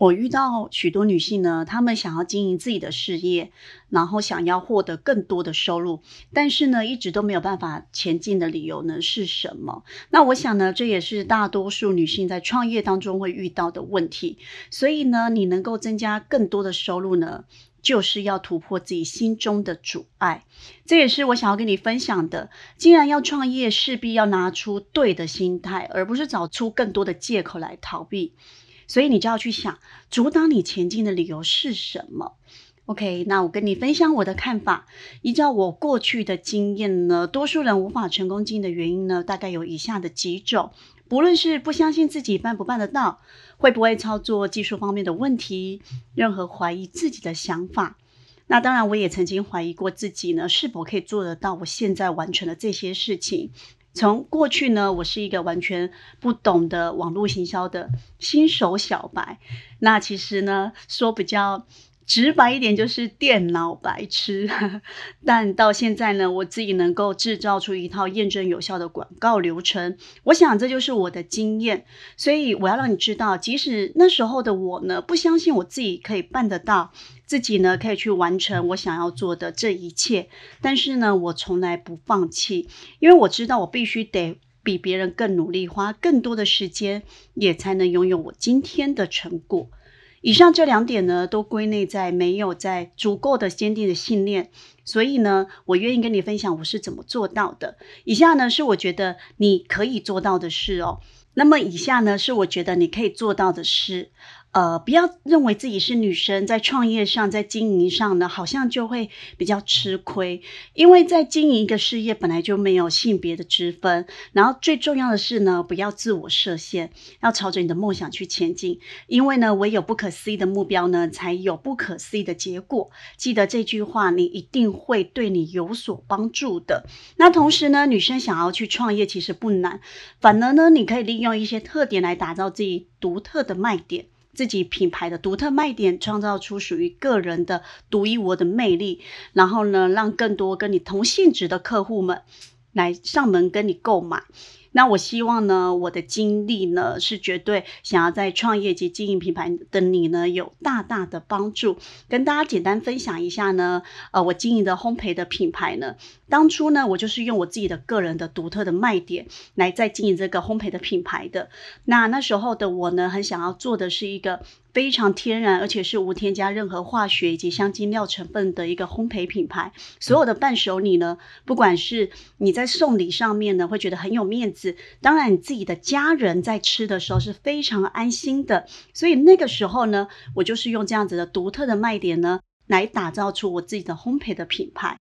我遇到许多女性呢，她们想要经营自己的事业，然后想要获得更多的收入，但是呢，一直都没有办法前进的理由呢是什么？那我想呢，这也是大多数女性在创业当中会遇到的问题。所以呢，你能够增加更多的收入呢，就是要突破自己心中的阻碍。这也是我想要跟你分享的。既然要创业，势必要拿出对的心态，而不是找出更多的借口来逃避。所以你就要去想，阻挡你前进的理由是什么？OK，那我跟你分享我的看法。依照我过去的经验呢，多数人无法成功经营的原因呢，大概有以下的几种：不论是不相信自己办不办得到，会不会操作技术方面的问题，任何怀疑自己的想法。那当然，我也曾经怀疑过自己呢，是否可以做得到我现在完成的这些事情。从过去呢，我是一个完全不懂得网络行销的新手小白。那其实呢，说比较。直白一点就是电脑白痴，但到现在呢，我自己能够制造出一套验证有效的广告流程，我想这就是我的经验。所以我要让你知道，即使那时候的我呢，不相信我自己可以办得到，自己呢可以去完成我想要做的这一切，但是呢，我从来不放弃，因为我知道我必须得比别人更努力，花更多的时间，也才能拥有我今天的成果。以上这两点呢，都归类在没有在足够的坚定的信念，所以呢，我愿意跟你分享我是怎么做到的。以下呢是我觉得你可以做到的事哦。那么以下呢是我觉得你可以做到的事。呃，不要认为自己是女生，在创业上，在经营上呢，好像就会比较吃亏，因为在经营一个事业本来就没有性别的之分。然后最重要的是呢，不要自我设限，要朝着你的梦想去前进。因为呢，唯有不可思议的目标呢，才有不可思议的结果。记得这句话，你一定会对你有所帮助的。那同时呢，女生想要去创业其实不难，反而呢，你可以利用一些特点来打造自己独特的卖点。自己品牌的独特卖点，创造出属于个人的独一无二的魅力，然后呢，让更多跟你同性质的客户们来上门跟你购买。那我希望呢，我的经历呢，是绝对想要在创业及经营品牌的你呢，有大大的帮助。跟大家简单分享一下呢，呃，我经营的烘焙的品牌呢，当初呢，我就是用我自己的个人的独特的卖点来在经营这个烘焙的品牌的。那那时候的我呢，很想要做的是一个。非常天然，而且是无添加任何化学以及香精料成分的一个烘焙品牌。所有的伴手礼呢，不管是你在送礼上面呢，会觉得很有面子；当然，你自己的家人在吃的时候是非常安心的。所以那个时候呢，我就是用这样子的独特的卖点呢，来打造出我自己的烘焙的品牌。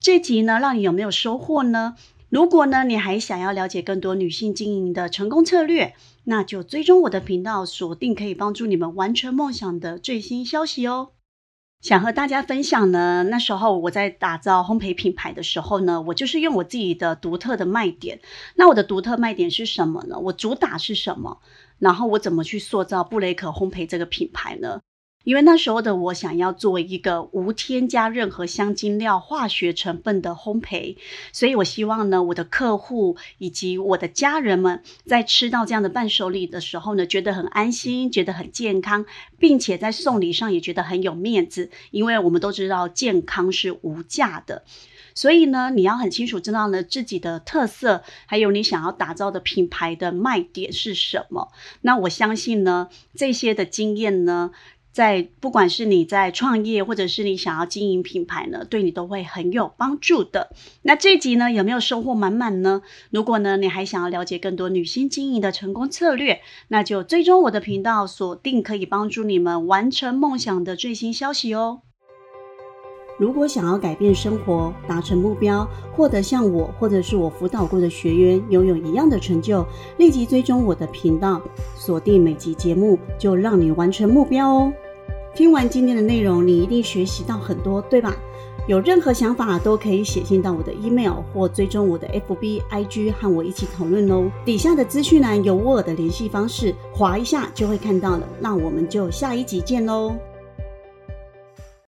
这集呢，让你有没有收获呢？如果呢，你还想要了解更多女性经营的成功策略，那就追踪我的频道，锁定可以帮助你们完成梦想的最新消息哦。想和大家分享呢，那时候我在打造烘焙品牌的时候呢，我就是用我自己的独特的卖点。那我的独特卖点是什么呢？我主打是什么？然后我怎么去塑造布雷可烘焙这个品牌呢？因为那时候的我想要做一个无添加任何香精料、化学成分的烘焙，所以我希望呢，我的客户以及我的家人们在吃到这样的伴手礼的时候呢，觉得很安心，觉得很健康，并且在送礼上也觉得很有面子。因为我们都知道健康是无价的，所以呢，你要很清楚知道呢自己的特色，还有你想要打造的品牌的卖点是什么。那我相信呢，这些的经验呢。在不管是你在创业，或者是你想要经营品牌呢，对你都会很有帮助的。那这集呢，有没有收获满满呢？如果呢，你还想要了解更多女性经营的成功策略，那就追踪我的频道，锁定可以帮助你们完成梦想的最新消息哦。如果想要改变生活、达成目标、获得像我或者是我辅导过的学员拥有一样的成就，立即追踪我的频道，锁定每集节目，就让你完成目标哦。听完今天的内容，你一定学习到很多，对吧？有任何想法都可以写信到我的 email 或追踪我的 FB、IG 和我一起讨论哦。底下的资讯栏有我的联系方式，划一下就会看到了。那我们就下一集见喽。